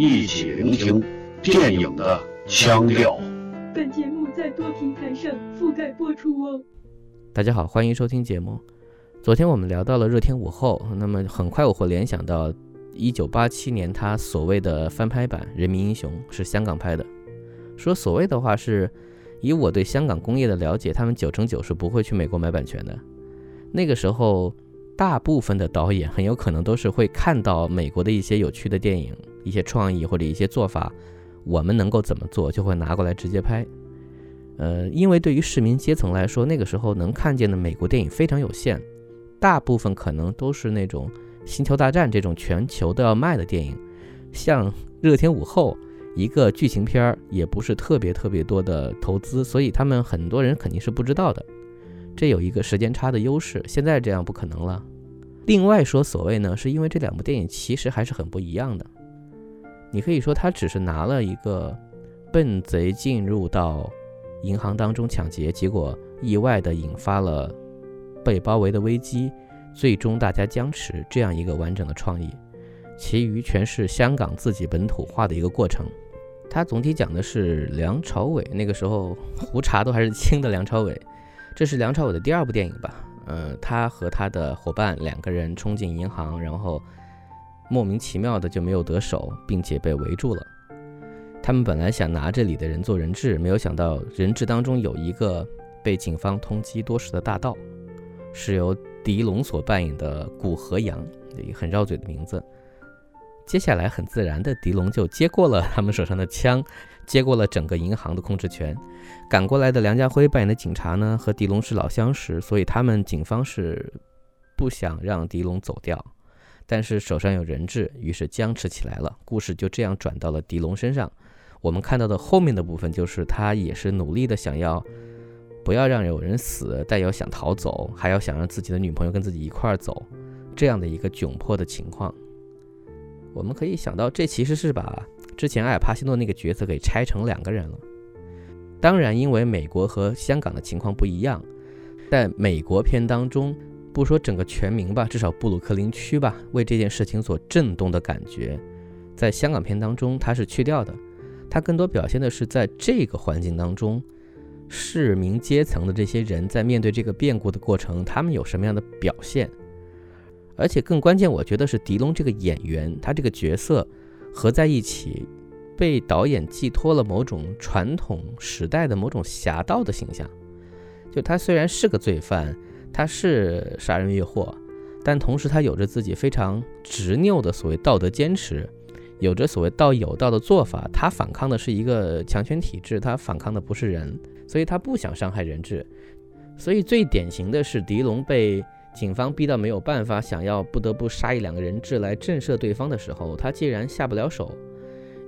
一起聆听电影的腔调。本节目在多平台上覆盖播出哦。大家好，欢迎收听节目。昨天我们聊到了《热天午后》，那么很快我会联想到一九八七年他所谓的翻拍版《人民英雄》是香港拍的。说所谓的话是，以我对香港工业的了解，他们九成九是不会去美国买版权的。那个时候。大部分的导演很有可能都是会看到美国的一些有趣的电影、一些创意或者一些做法，我们能够怎么做，就会拿过来直接拍。呃，因为对于市民阶层来说，那个时候能看见的美国电影非常有限，大部分可能都是那种《星球大战》这种全球都要卖的电影，像《热天午后》一个剧情片儿也不是特别特别多的投资，所以他们很多人肯定是不知道的。这有一个时间差的优势，现在这样不可能了。另外说，所谓呢，是因为这两部电影其实还是很不一样的。你可以说他只是拿了一个笨贼进入到银行当中抢劫，结果意外的引发了被包围的危机，最终大家僵持这样一个完整的创意，其余全是香港自己本土化的一个过程。它总体讲的是梁朝伟那个时候胡茬都还是轻的梁朝伟。这是梁朝伟的第二部电影吧？呃，他和他的伙伴两个人冲进银行，然后莫名其妙的就没有得手，并且被围住了。他们本来想拿这里的人做人质，没有想到人质当中有一个被警方通缉多时的大盗，是由狄龙所扮演的古河阳，很绕嘴的名字。接下来很自然的，狄龙就接过了他们手上的枪，接过了整个银行的控制权。赶过来的梁家辉扮演的警察呢，和狄龙是老相识，所以他们警方是不想让狄龙走掉，但是手上有人质，于是僵持起来了。故事就这样转到了狄龙身上。我们看到的后面的部分，就是他也是努力的想要不要让有人死，但又想逃走，还要想让自己的女朋友跟自己一块儿走，这样的一个窘迫的情况。我们可以想到，这其实是把之前艾尔帕西诺那个角色给拆成两个人了。当然，因为美国和香港的情况不一样，在美国片当中，不说整个全民吧，至少布鲁克林区吧，为这件事情所震动的感觉，在香港片当中它是去掉的。它更多表现的是在这个环境当中，市民阶层的这些人在面对这个变故的过程，他们有什么样的表现。而且更关键，我觉得是狄龙这个演员，他这个角色合在一起，被导演寄托了某种传统时代的某种侠盗的形象。就他虽然是个罪犯，他是杀人越货，但同时他有着自己非常执拗的所谓道德坚持，有着所谓道有道的做法。他反抗的是一个强权体制，他反抗的不是人，所以他不想伤害人质。所以最典型的是狄龙被。警方逼到没有办法，想要不得不杀一两个人质来震慑对方的时候，他既然下不了手，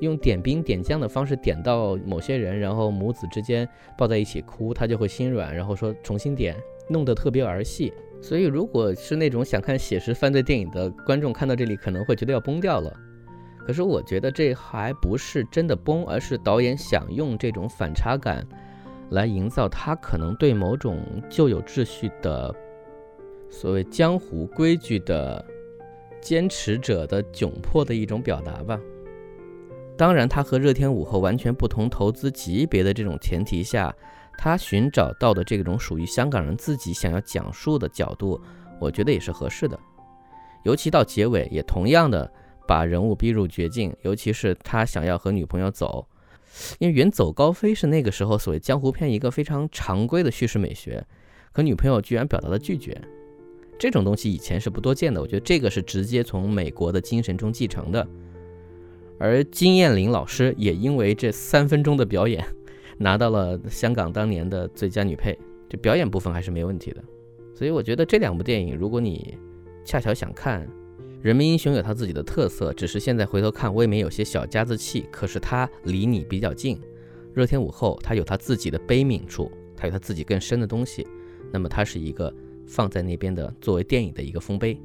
用点兵点将的方式点到某些人，然后母子之间抱在一起哭，他就会心软，然后说重新点，弄得特别儿戏。所以，如果是那种想看写实犯罪电影的观众，看到这里可能会觉得要崩掉了。可是我觉得这还不是真的崩，而是导演想用这种反差感来营造他可能对某种旧有秩序的。所谓江湖规矩的坚持者的窘迫的一种表达吧。当然，他和热天午后完全不同投资级别的这种前提下，他寻找到的这种属于香港人自己想要讲述的角度，我觉得也是合适的。尤其到结尾，也同样的把人物逼入绝境。尤其是他想要和女朋友走，因为远走高飞是那个时候所谓江湖片一个非常常规的叙事美学，可女朋友居然表达了拒绝。这种东西以前是不多见的，我觉得这个是直接从美国的精神中继承的。而金燕玲老师也因为这三分钟的表演，拿到了香港当年的最佳女配，这表演部分还是没问题的。所以我觉得这两部电影，如果你恰巧想看《人民英雄》，有它自己的特色，只是现在回头看未免有些小家子气。可是它离你比较近，《热天午后》它有它自己的悲悯处，它有它自己更深的东西。那么它是一个。放在那边的作为电影的一个丰碑。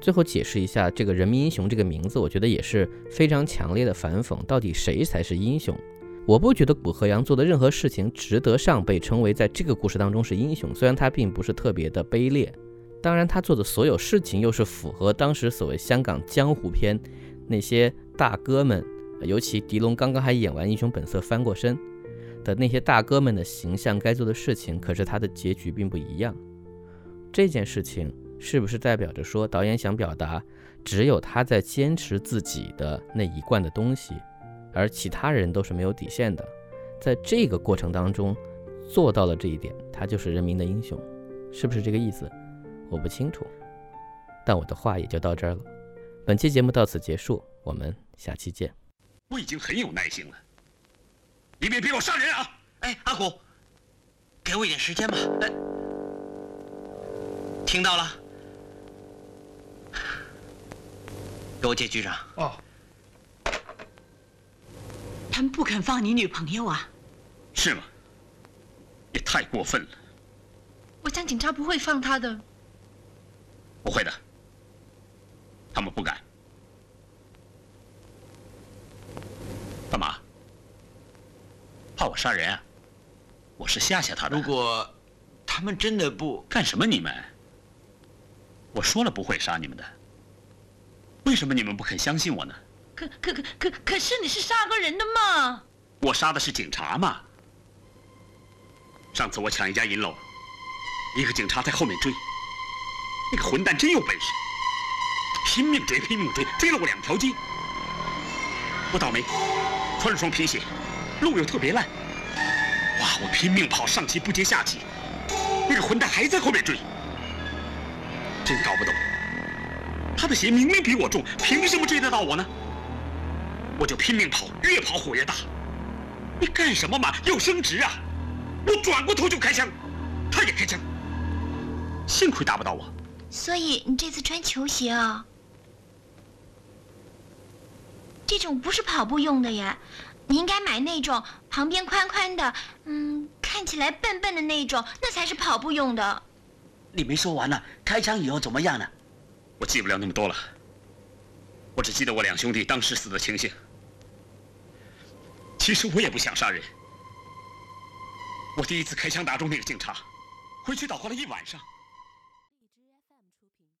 最后解释一下这个人民英雄这个名字，我觉得也是非常强烈的反讽。到底谁才是英雄？我不觉得古河阳做的任何事情值得上被称为在这个故事当中是英雄。虽然他并不是特别的卑劣，当然他做的所有事情又是符合当时所谓香港江湖片那些大哥们，尤其狄龙刚刚还演完《英雄本色》翻过身的那些大哥们的形象，该做的事情，可是他的结局并不一样。这件事情是不是代表着说，导演想表达，只有他在坚持自己的那一贯的东西，而其他人都是没有底线的？在这个过程当中做到了这一点，他就是人民的英雄，是不是这个意思？我不清楚，但我的话也就到这儿了。本期节目到此结束，我们下期见。我已经很有耐心了，你别逼我杀人啊！哎，阿虎，给我一点时间吧。哎，听到了，给我接局长。哦，他们不肯放你女朋友啊？是吗？也太过分了。我想警察不会放他的。不会的，他们不敢。干嘛？怕我杀人啊？我是吓吓他的。如果他们真的不干什么？你们？我说了不会杀你们的。为什么你们不肯相信我呢？可可可可可是你是杀过人的嘛？我杀的是警察嘛。上次我抢一家银楼，一个警察在后面追，那个混蛋真有本事，拼命追，拼命追，追了我两条街。我倒霉，穿了双皮鞋，路又特别烂。哇！我拼命跑，上气不接下气，那个混蛋还在后面追，真搞不懂，他的鞋明明比我重，凭什么追得到我呢？我就拼命跑，越跑火越大。你干什么嘛？要升职啊！我转过头就开枪，他也开枪，幸亏打不到我。所以你这次穿球鞋啊？这种不是跑步用的呀，你应该买那种旁边宽宽的，嗯，看起来笨笨的那种，那才是跑步用的。你没说完呢，开枪以后怎么样呢？我记不了那么多了，我只记得我两兄弟当时死的情形。其实我也不想杀人。我第一次开枪打中那个警察，回去祷告了一晚上。